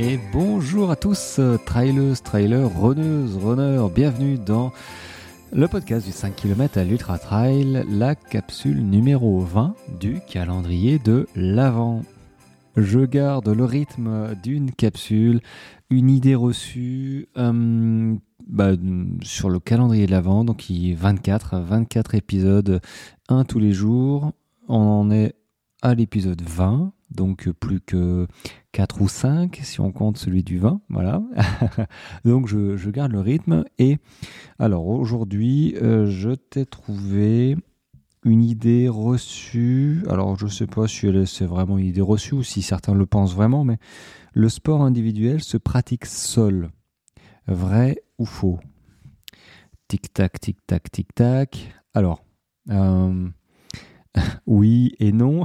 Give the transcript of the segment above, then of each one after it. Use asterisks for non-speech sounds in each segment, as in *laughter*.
Et bonjour à tous, trailers, trailers, runneuses, runners, bienvenue dans le podcast du 5 km à l'Ultra Trail, la capsule numéro 20 du calendrier de l'Avent. Je garde le rythme d'une capsule, une idée reçue euh, bah, sur le calendrier de l'Avent, donc il 24, 24 épisodes, un tous les jours. On en est à l'épisode 20, donc plus que 4 ou 5 si on compte celui du 20, voilà. *laughs* donc je, garde le rythme et alors aujourd'hui euh, je t'ai trouvé une idée reçue, alors je sais pas si c'est vraiment une idée reçue ou si certains le pensent vraiment, mais le sport individuel se pratique seul. Vrai ou faux? Tic-tac, tic-tac, tic-tac. Alors, euh, *laughs* oui et non.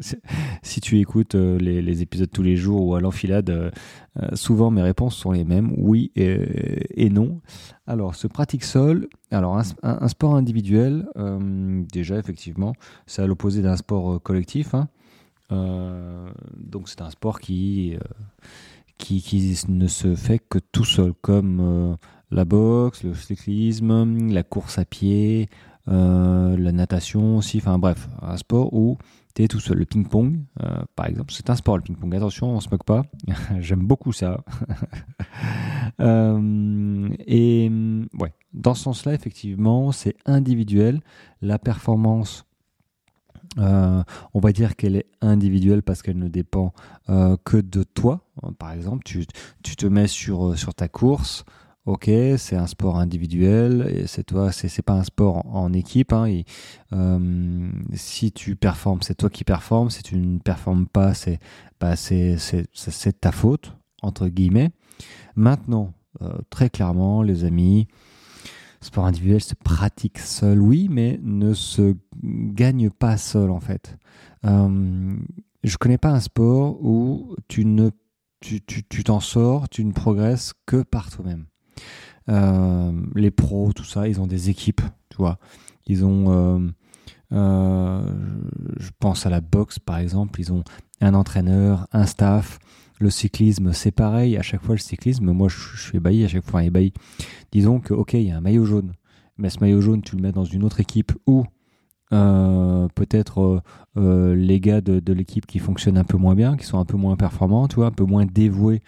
*laughs* si tu écoutes euh, les, épisodes tous les jours ou à l'enfilade, euh, euh, souvent mes réponses sont les mêmes, oui et, non. Alors, se pratique seul. Alors, un, sport individuel, déjà, effectivement, c'est à l'opposé d'un sport collectif. Hein. donc, c'est un sport qui, qui, ne se fait que tout seul, comme la boxe, le cyclisme, la course à pied, euh, la natation aussi, enfin bref, un sport où tu es tout seul. Le ping-pong, euh, par exemple, c'est un sport le ping-pong. Attention, on se moque pas. *laughs* J'aime beaucoup ça. *laughs* Euh, et ouais, dans ce sens-là, effectivement, c'est individuel. La performance, on va dire qu'elle est individuelle parce qu'elle ne dépend que de toi. Par exemple, tu, tu te mets sur, sur ta course. Ok, c'est un sport individuel, c'est toi, c'est pas un sport en, équipe. Hein, euh, si tu performes, c'est toi qui performes. Si tu ne performes pas, c'est bah, ta faute entre guillemets. Maintenant, euh, très clairement, les amis, sport individuel se pratique seul, oui, mais ne se gagne pas seul en fait. Euh, je connais pas un sport où tu ne tu t'en tu, sors, tu ne progresses que par toi-même. Euh, les pros, tout ça, ils ont des équipes, tu vois. Euh, euh, je pense à la boxe par exemple, ils ont un entraîneur, un staff. Le cyclisme, c'est pareil. À chaque fois, le cyclisme, moi, je, suis ébahi à chaque fois, ébahi. Disons que, ok, il y a un maillot jaune, mais ce maillot jaune, tu le mets dans une autre équipe ou peut-être les gars de, l'équipe qui fonctionnent un peu moins bien, qui sont un peu moins performants, tu un peu moins dévoués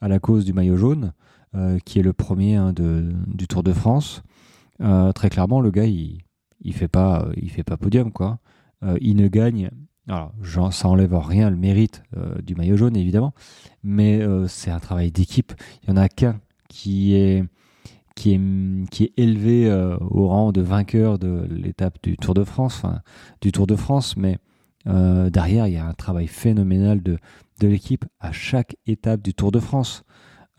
à la cause du maillot jaune. Euh, qui est le premier hein, de, du Tour de France. Euh, très clairement, le gars, il, il fait pas, il fait pas podium, quoi. Euh, il ne gagne. Alors, ça enlève rien le mérite du maillot jaune, évidemment, mais c'est un travail d'équipe. Il y en a qu'un qui est qui est, qui est élevé au rang de vainqueur de l'étape du Tour de France, enfin, du Tour de France, mais derrière, il y a un travail phénoménal de, de l'équipe à chaque étape du Tour de France.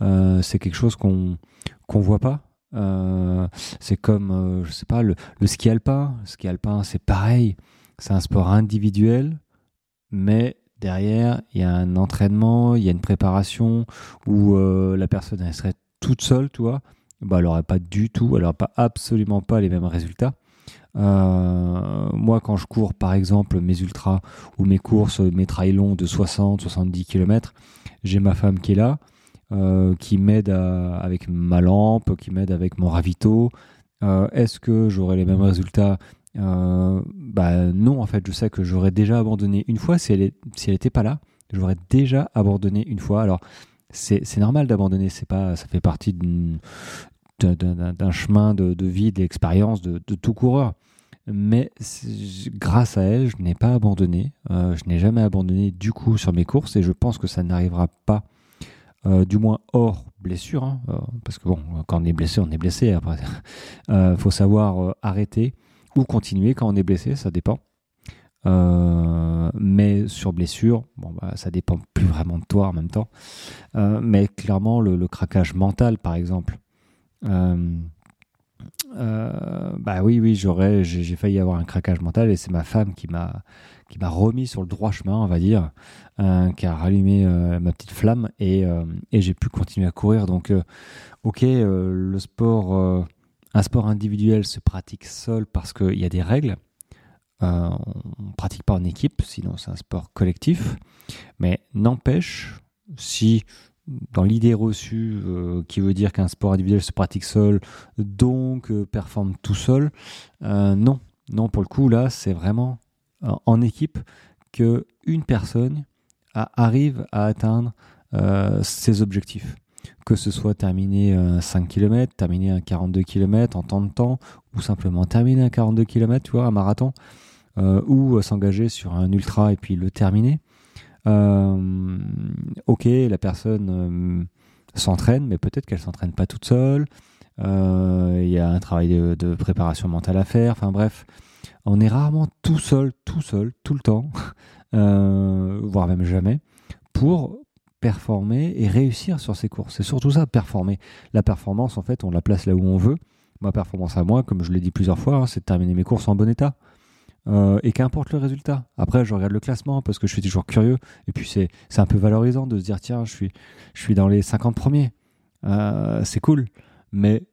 Euh, c'est quelque chose qu'on qu'on voit pas. Euh, c'est comme, euh, je sais pas, le, ski alpin. Le ski alpin, c'est pareil. C'est un sport individuel, mais derrière, il y a un entraînement, il y a une préparation où la personne elle serait toute seule, tu vois. Bah, elle n'aurait pas du tout, elle n'aurait pas absolument pas les mêmes résultats. moi, quand je cours, par exemple, mes ultras ou mes courses, mes trails longs de 60-70 km, j'ai ma femme qui est là. Euh, qui m'aide avec ma lampe, qui m'aide avec mon ravito. Euh, est-ce que j'aurai les mêmes résultats? Euh, bah non, en fait, je sais que j'aurais déjà abandonné une fois si elle n'était pas là. J'aurais déjà abandonné une fois. Alors c'est normal d'abandonner, c'est pas, ça fait partie d'un chemin de, de vie, d'expérience de, de, tout coureur. Mais grâce à elle, je n'ai pas abandonné. je n'ai jamais abandonné du coup sur mes courses et je pense que ça n'arrivera pas euh, du moins hors blessure, hein, euh, parce que bon, quand on est blessé, on est blessé. Après, *laughs* euh, faut savoir arrêter ou continuer quand on est blessé, ça dépend. mais sur blessure, bon, bah, ça dépend plus vraiment de toi en même temps. mais clairement, le, le, craquage mental, par exemple. Bah oui, oui, j'aurais, j'ai failli avoir un craquage mental et c'est ma femme qui m'a qui m'a remis sur le droit chemin, on va dire, euh, qui a rallumé euh, ma petite flamme et, euh, et j'ai pu continuer à courir. Donc, ok, le sport, un sport individuel se pratique seul parce qu'il y a des règles. on ne pratique pas en équipe, sinon c'est un sport collectif. Mais n'empêche, si dans l'idée reçue qui veut dire qu'un sport individuel se pratique seul, donc performe tout seul. non, non, pour le coup, là, c'est vraiment en équipe que une personne arrive à atteindre ses objectifs que ce soit terminer un 5 km, terminer un 42 km en temps de temps, ou simplement terminer un 42 km, tu vois, un marathon, euh, ou s'engager sur un ultra et puis le terminer. Euh, ok, la personne euh, s'entraîne, mais peut-être qu'elle s'entraîne pas toute seule. Il y a un travail de, de, préparation mentale à faire. Enfin bref, on est rarement tout seul, tout seul, tout le temps, *laughs* voire même jamais, pour performer et réussir sur ses courses. C'est surtout ça, performer. La performance, en fait, on la place là où on veut. Ma performance à moi, comme je l'ai dit plusieurs fois, hein, c'est de terminer mes courses en bon état. Euh, et qu'importe le résultat. Après, je regarde le classement parce que je suis toujours curieux. Et puis, c'est, un peu valorisant de se dire tiens, je suis, je suis dans les 50 premiers. Euh, c'est cool. Mais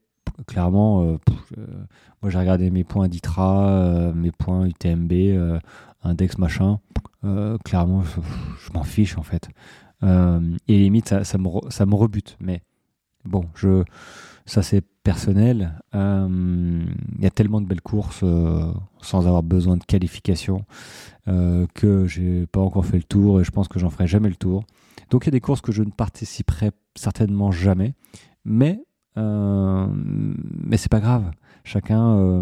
clairement, euh, moi, j'ai regardé mes points d'ITRA, mes points UTMB, index machin. clairement, je m'en fiche en fait. Et limite, ça, ça, me, ça me rebute. Mais bon, je, ça c'est personnel. Euh, il y a tellement de belles courses euh, sans avoir besoin de qualification que j'ai pas encore fait le tour et je pense que j'en ferai jamais le tour. Donc il y a des courses que je ne participerai certainement jamais, mais mais c'est pas grave. Chacun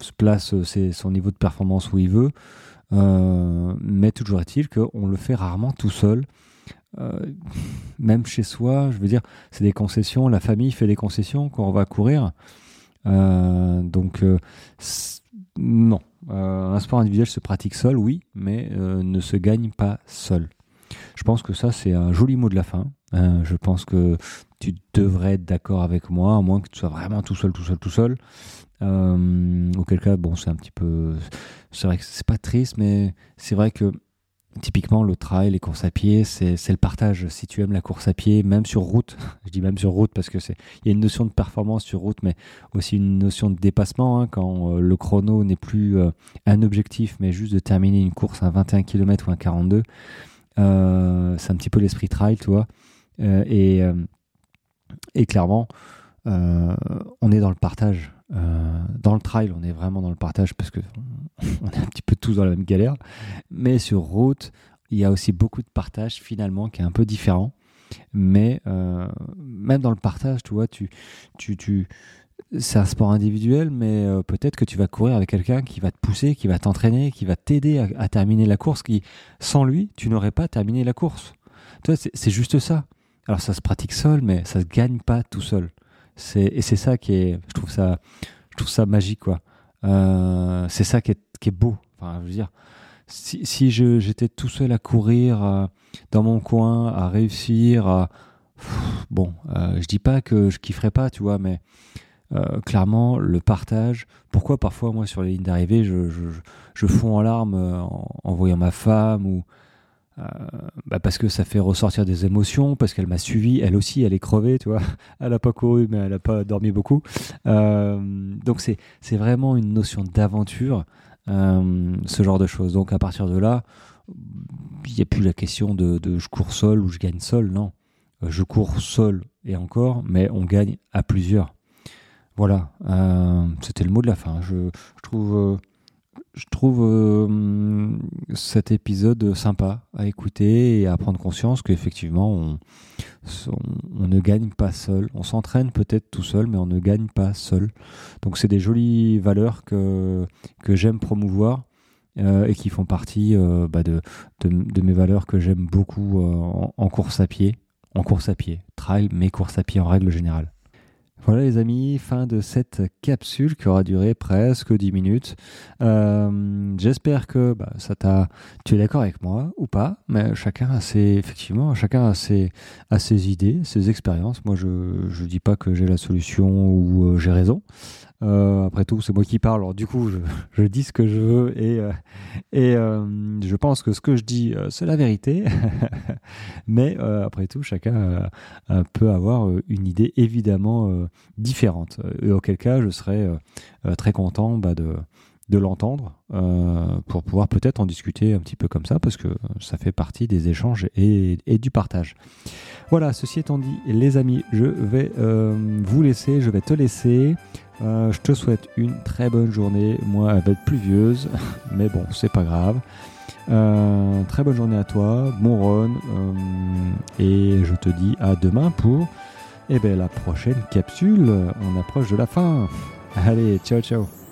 se place son niveau de performance où il veut. mais toujours est-il qu'on le fait rarement tout seul. Euh, *laughs* même chez soi, je veux dire, c'est des concessions, la famille fait des concessions quand on va courir. Euh, donc, euh, non. un sport individuel se pratique seul, oui, mais ne se gagne pas seul. Je pense que ça, c'est un joli mot de la fin. je pense que tu devrais être d'accord avec moi, à moins que tu sois vraiment tout seul, tout seul, tout seul. auquel cas, bon, c'est un petit peu. C'est vrai que c'est pas triste, mais c'est vrai que Typiquement, le trail, les courses à pied, c'est le partage. Si tu aimes la course à pied, même sur route, *laughs* je dis même sur route parce que c'est, il y a une notion de performance sur route, mais aussi une notion de dépassement hein, quand euh, le chrono n'est plus euh, un objectif, mais juste de terminer une course à 21 km ou un 42. Euh, c'est un petit peu l'esprit trail, tu vois. et clairement, on est dans le partage. Euh, dans le trail, on est vraiment dans le partage parce que *laughs* on est un petit peu tous dans la même galère. Mais sur route, il y a aussi beaucoup de partage finalement qui est un peu différent. Mais euh, même dans le partage, tu vois, tu, tu, c'est un sport individuel, mais euh, peut-être que tu vas courir avec quelqu'un qui va te pousser, qui va t'entraîner, qui va t'aider à, terminer la course, qui, sans lui, tu n'aurais pas terminé la course. c'est juste ça. Alors ça se pratique seul, mais ça se gagne pas tout seul et c'est ça qui est, je trouve ça, je trouve ça magique quoi. Euh, c'est ça qui est, qui est beau. Enfin, je dire, si, si j'étais tout seul à courir euh, dans mon coin, à réussir, bon, euh, je dis pas que je kifferais pas, tu vois, mais clairement le partage. Pourquoi parfois moi sur les lignes d'arrivée, je, je, je, fonds en larmes en voyant ma femme ou euh, bah parce que ça fait ressortir des émotions, parce qu'elle m'a suivi, elle aussi, elle est crevée, tu vois. *laughs* Elle n'a pas couru, mais elle n'a pas dormi beaucoup. Euh, donc c'est vraiment une notion d'aventure, euh, ce genre de choses. Donc à partir de là, il n'y a plus la question de, je cours seul ou je gagne seul, non. Je cours seul et encore, mais on gagne à plusieurs. Voilà, c'était le mot de la fin. Je trouve je trouve euh, cet épisode sympa à écouter et à prendre conscience qu'effectivement, on, ne gagne pas seul. On s'entraîne peut-être tout seul, mais on ne gagne pas seul. Donc, c'est des jolies valeurs que, que j'aime promouvoir euh, et qui font partie euh, bah de, de, mes valeurs que j'aime beaucoup en, en course à pied. En course à pied, trail, mais course à pied en règle générale. Voilà les amis, fin de cette capsule qui aura duré presque 10 minutes. Euh, j'espère que bah, ça t'a, tu es d'accord avec moi ou pas, mais chacun a ses, effectivement, chacun a ses, idées, ses expériences. Moi, je ne dis pas que j'ai la solution ou euh, j'ai raison. Euh, après tout, c'est moi qui parle, alors du coup, je, *laughs* dis ce que je veux et, euh, euh, je pense que ce que je dis, c'est la vérité. *laughs* Mais après tout, chacun peut avoir une idée évidemment différente. Et auquel cas, je serais très content bah, de, de l'entendre pour pouvoir peut-être en discuter un petit peu comme ça parce que ça fait partie des échanges et, du partage. Voilà, ceci étant dit, les amis, je vais vous laisser, je vais te laisser. je te souhaite une très bonne journée. Moi, elle va être pluvieuse, *laughs* mais bon, c'est pas grave. très bonne journée à toi, bon run, et je te dis à demain pour eh ben, la prochaine capsule. On approche de la fin. Allez, ciao ciao